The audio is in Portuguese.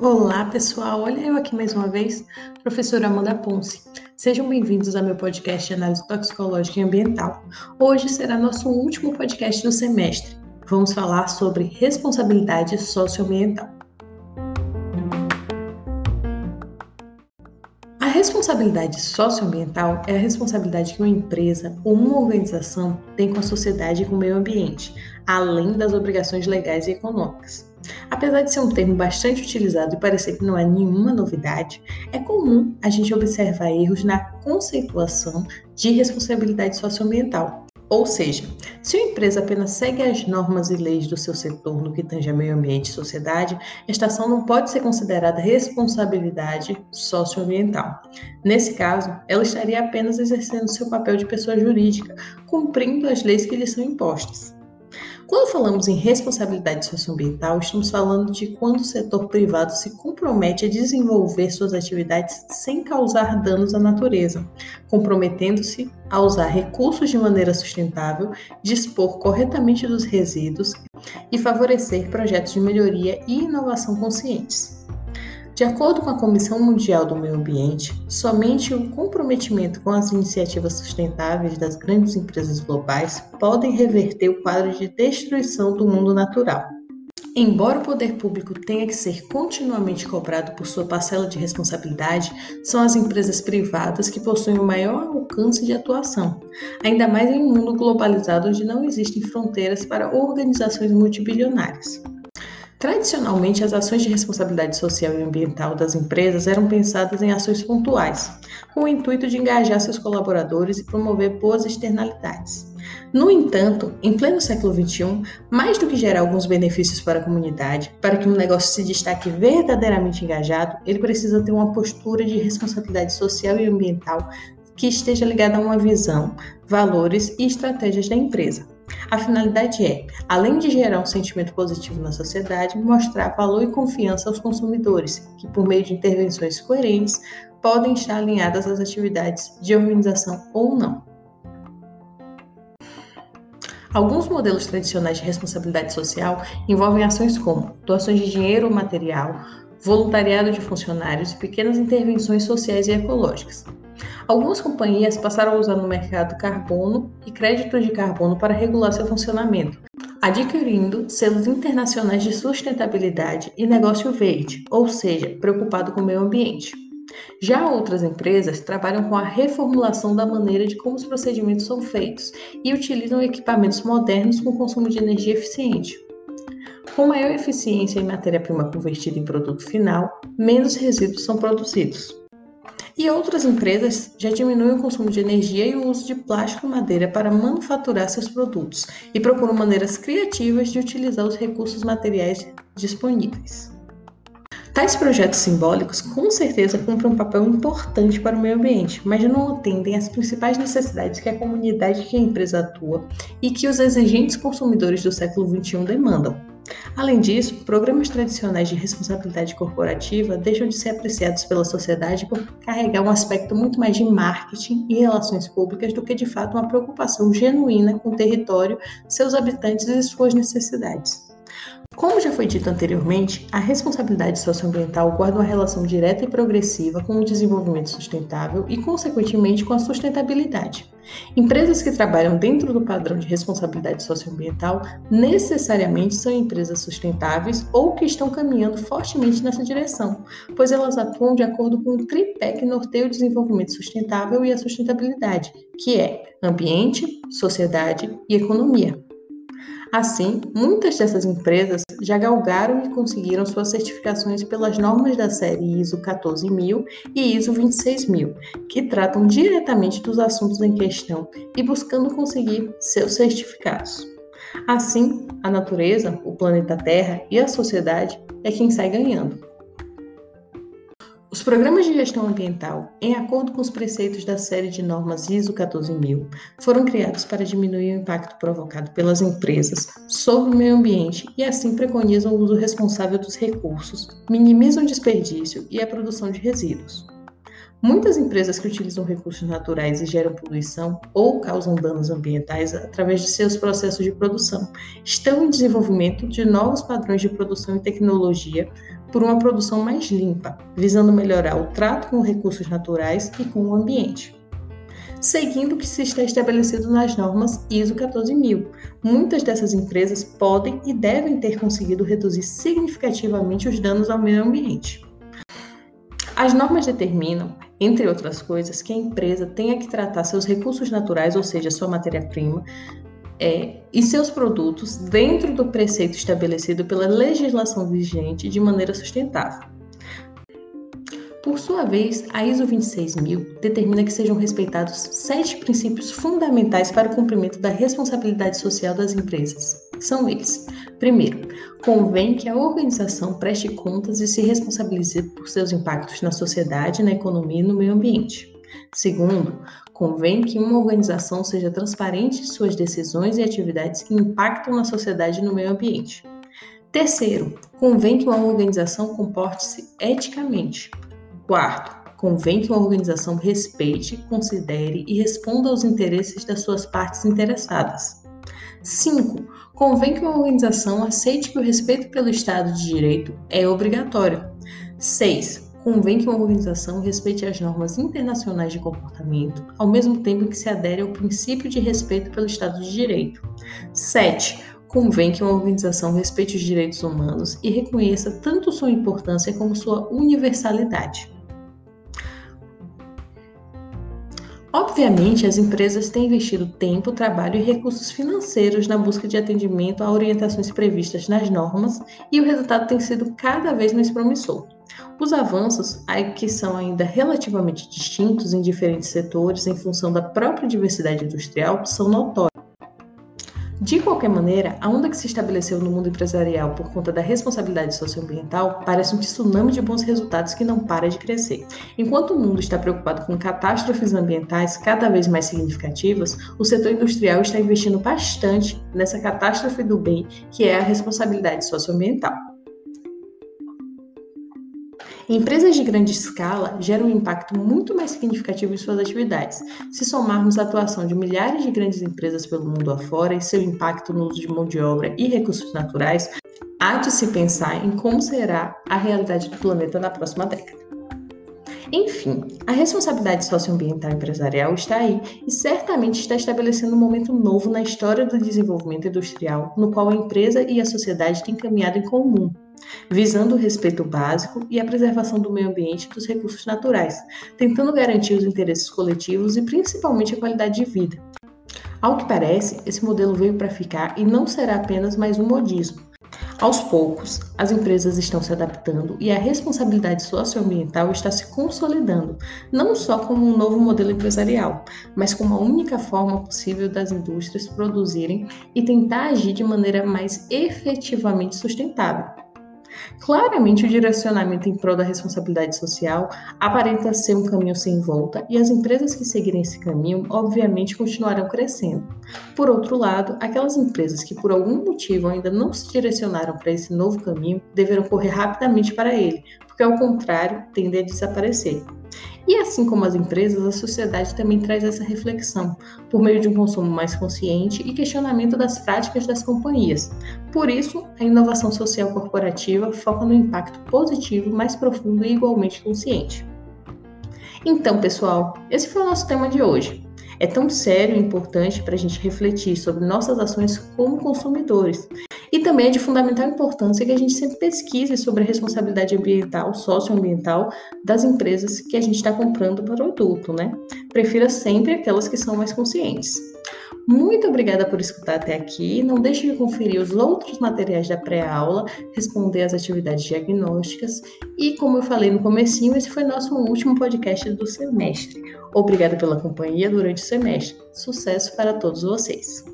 Olá, pessoal! Olha eu aqui mais uma vez, professora Amanda Ponce. Sejam bem-vindos ao meu podcast de análise toxicológica e ambiental. Hoje será nosso último podcast do semestre. Vamos falar sobre responsabilidade socioambiental. Responsabilidade socioambiental é a responsabilidade que uma empresa ou uma organização tem com a sociedade e com o meio ambiente, além das obrigações legais e econômicas. Apesar de ser um termo bastante utilizado e parecer que não é nenhuma novidade, é comum a gente observar erros na conceituação de responsabilidade socioambiental. Ou seja, se uma empresa apenas segue as normas e leis do seu setor no que tange a meio ambiente e sociedade, esta ação não pode ser considerada responsabilidade socioambiental. Nesse caso, ela estaria apenas exercendo seu papel de pessoa jurídica, cumprindo as leis que lhe são impostas. Quando falamos em responsabilidade socioambiental, estamos falando de quando o setor privado se compromete a desenvolver suas atividades sem causar danos à natureza, comprometendo-se a usar recursos de maneira sustentável, dispor corretamente dos resíduos e favorecer projetos de melhoria e inovação conscientes. De acordo com a Comissão Mundial do Meio Ambiente, somente o comprometimento com as iniciativas sustentáveis das grandes empresas globais podem reverter o quadro de destruição do mundo natural. Embora o poder público tenha que ser continuamente cobrado por sua parcela de responsabilidade, são as empresas privadas que possuem o maior alcance de atuação, ainda mais em um mundo globalizado onde não existem fronteiras para organizações multibilionárias. Tradicionalmente, as ações de responsabilidade social e ambiental das empresas eram pensadas em ações pontuais, com o intuito de engajar seus colaboradores e promover boas externalidades. No entanto, em pleno século XXI, mais do que gerar alguns benefícios para a comunidade, para que um negócio se destaque verdadeiramente engajado, ele precisa ter uma postura de responsabilidade social e ambiental que esteja ligada a uma visão, valores e estratégias da empresa. A finalidade é, além de gerar um sentimento positivo na sociedade, mostrar valor e confiança aos consumidores, que por meio de intervenções coerentes podem estar alinhadas às atividades de organização ou não. Alguns modelos tradicionais de responsabilidade social envolvem ações como doações de dinheiro ou material, voluntariado de funcionários e pequenas intervenções sociais e ecológicas. Algumas companhias passaram a usar no mercado carbono e créditos de carbono para regular seu funcionamento, adquirindo selos internacionais de sustentabilidade e negócio verde, ou seja, preocupado com o meio ambiente. Já outras empresas trabalham com a reformulação da maneira de como os procedimentos são feitos e utilizam equipamentos modernos com consumo de energia eficiente. Com maior eficiência em matéria-prima convertida em produto final, menos resíduos são produzidos. E outras empresas já diminuem o consumo de energia e o uso de plástico e madeira para manufaturar seus produtos e procuram maneiras criativas de utilizar os recursos materiais disponíveis. Tais projetos simbólicos com certeza cumprem um papel importante para o meio ambiente, mas não atendem às principais necessidades que a comunidade que a empresa atua e que os exigentes consumidores do século XXI demandam. Além disso, programas tradicionais de responsabilidade corporativa deixam de ser apreciados pela sociedade por carregar um aspecto muito mais de marketing e relações públicas do que de fato uma preocupação genuína com o território, seus habitantes e suas necessidades. Como já foi dito anteriormente, a responsabilidade socioambiental guarda uma relação direta e progressiva com o desenvolvimento sustentável e, consequentemente, com a sustentabilidade. Empresas que trabalham dentro do padrão de responsabilidade socioambiental necessariamente são empresas sustentáveis ou que estão caminhando fortemente nessa direção, pois elas atuam de acordo com o tripé que norteia o desenvolvimento sustentável e a sustentabilidade, que é ambiente, sociedade e economia. Assim, muitas dessas empresas já galgaram e conseguiram suas certificações pelas normas da série ISO 14000 e ISO 26000, que tratam diretamente dos assuntos em questão e buscando conseguir seus certificados. Assim, a natureza, o planeta Terra e a sociedade é quem sai ganhando. Os programas de gestão ambiental, em acordo com os preceitos da série de normas ISO 14000, foram criados para diminuir o impacto provocado pelas empresas sobre o meio ambiente e assim preconizam o uso responsável dos recursos, minimizam o desperdício e a produção de resíduos. Muitas empresas que utilizam recursos naturais e geram poluição ou causam danos ambientais através de seus processos de produção estão em desenvolvimento de novos padrões de produção e tecnologia por uma produção mais limpa, visando melhorar o trato com recursos naturais e com o ambiente seguindo o que se está estabelecido nas normas ISO 14000. Muitas dessas empresas podem e devem ter conseguido reduzir significativamente os danos ao meio ambiente. As normas determinam, entre outras coisas, que a empresa tenha que tratar seus recursos naturais, ou seja, sua matéria-prima, é, e seus produtos dentro do preceito estabelecido pela legislação vigente de maneira sustentável. Por sua vez, a ISO 26000 determina que sejam respeitados sete princípios fundamentais para o cumprimento da responsabilidade social das empresas. São eles: primeiro, convém que a organização preste contas e se responsabilize por seus impactos na sociedade, na economia e no meio ambiente. Segundo, convém que uma organização seja transparente em suas decisões e atividades que impactam na sociedade e no meio ambiente. Terceiro, convém que uma organização comporte-se eticamente. Quarto, convém que uma organização respeite, considere e responda aos interesses das suas partes interessadas. 5. Convém que uma organização aceite que o respeito pelo Estado de Direito é obrigatório. 6. Convém que uma organização respeite as normas internacionais de comportamento, ao mesmo tempo que se adere ao princípio de respeito pelo Estado de Direito. 7. Convém que uma organização respeite os direitos humanos e reconheça tanto sua importância como sua universalidade. Obviamente, as empresas têm investido tempo, trabalho e recursos financeiros na busca de atendimento a orientações previstas nas normas e o resultado tem sido cada vez mais promissor. Os avanços, que são ainda relativamente distintos em diferentes setores em função da própria diversidade industrial, são notórios. De qualquer maneira, a onda que se estabeleceu no mundo empresarial por conta da responsabilidade socioambiental parece um tsunami de bons resultados que não para de crescer. Enquanto o mundo está preocupado com catástrofes ambientais cada vez mais significativas, o setor industrial está investindo bastante nessa catástrofe do bem, que é a responsabilidade socioambiental. Empresas de grande escala geram um impacto muito mais significativo em suas atividades. Se somarmos a atuação de milhares de grandes empresas pelo mundo afora e seu impacto no uso de mão de obra e recursos naturais, há de se pensar em como será a realidade do planeta na próxima década. Enfim, a responsabilidade socioambiental empresarial está aí e certamente está estabelecendo um momento novo na história do desenvolvimento industrial, no qual a empresa e a sociedade têm caminhado em comum visando o respeito básico e a preservação do meio ambiente e dos recursos naturais, tentando garantir os interesses coletivos e principalmente a qualidade de vida. Ao que parece, esse modelo veio para ficar e não será apenas mais um modismo. Aos poucos, as empresas estão se adaptando e a responsabilidade socioambiental está se consolidando, não só como um novo modelo empresarial, mas como a única forma possível das indústrias produzirem e tentar agir de maneira mais efetivamente sustentável. Claramente, o direcionamento em prol da responsabilidade social aparenta ser um caminho sem volta e as empresas que seguirem esse caminho, obviamente, continuarão crescendo. Por outro lado, aquelas empresas que por algum motivo ainda não se direcionaram para esse novo caminho deverão correr rapidamente para ele, porque ao contrário, tendem a desaparecer. E assim como as empresas, a sociedade também traz essa reflexão, por meio de um consumo mais consciente e questionamento das práticas das companhias. Por isso, a inovação social corporativa foca no impacto positivo mais profundo e igualmente consciente. Então, pessoal, esse foi o nosso tema de hoje. É tão sério e importante para a gente refletir sobre nossas ações como consumidores e também é de fundamental importância que a gente sempre pesquise sobre a responsabilidade ambiental, socioambiental das empresas que a gente está comprando o produto, né? Prefira sempre aquelas que são mais conscientes. Muito obrigada por escutar até aqui. Não deixe de conferir os outros materiais da pré-aula, responder às atividades diagnósticas e, como eu falei no comecinho, esse foi nosso último podcast do semestre. Obrigada pela companhia durante o semestre. Sucesso para todos vocês!